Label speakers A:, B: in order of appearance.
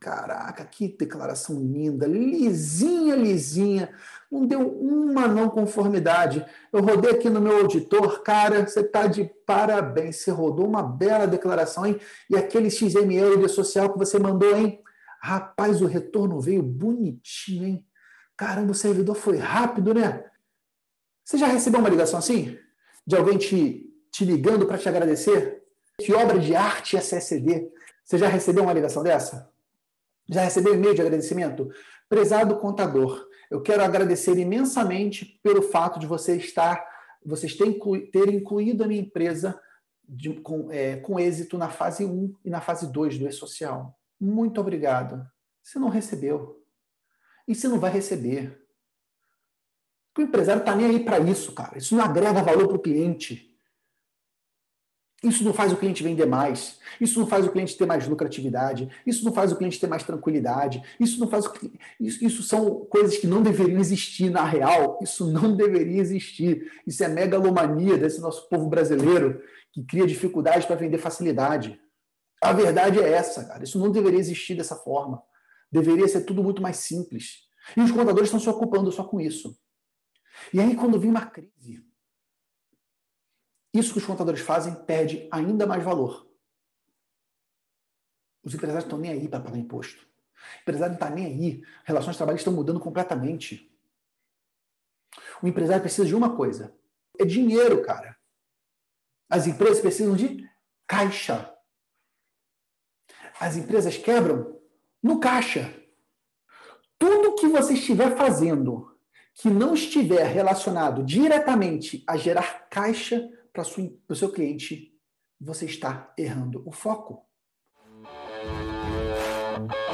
A: Caraca, que declaração linda, lisinha, lisinha. Não deu uma não conformidade. Eu rodei aqui no meu auditor, cara, você está de parabéns. Você rodou uma bela declaração, hein? E aquele XML de social que você mandou, hein? Rapaz, o retorno veio bonitinho, hein? Caramba, o servidor foi rápido, né? Você já recebeu uma ligação assim? De alguém te, te ligando para te agradecer? Que obra de arte é CSD? Você já recebeu uma ligação dessa? Já recebeu e-mail de agradecimento? Prezado contador, eu quero agradecer imensamente pelo fato de você estar, vocês terem, ter incluído a minha empresa de, com, é, com êxito na fase 1 e na fase 2 do E-Social. Muito obrigado. Você não recebeu. E você não vai receber. O empresário está nem aí para isso, cara. Isso não agrega valor para o cliente. Isso não faz o cliente vender mais. Isso não faz o cliente ter mais lucratividade. Isso não faz o cliente ter mais tranquilidade. Isso não faz o... isso, isso são coisas que não deveriam existir na real. Isso não deveria existir. Isso é megalomania desse nosso povo brasileiro que cria dificuldade para vender facilidade. A verdade é essa, cara. Isso não deveria existir dessa forma. Deveria ser tudo muito mais simples. E os contadores estão se ocupando só com isso. E aí, quando vem uma crise, isso que os contadores fazem perde ainda mais valor. Os empresários estão nem aí para pagar imposto. O empresário não está nem aí. Relações de trabalho estão mudando completamente. O empresário precisa de uma coisa: é dinheiro, cara. As empresas precisam de caixa. As empresas quebram no caixa. Tudo que você estiver fazendo que não estiver relacionado diretamente a gerar caixa para o seu cliente, você está errando o foco.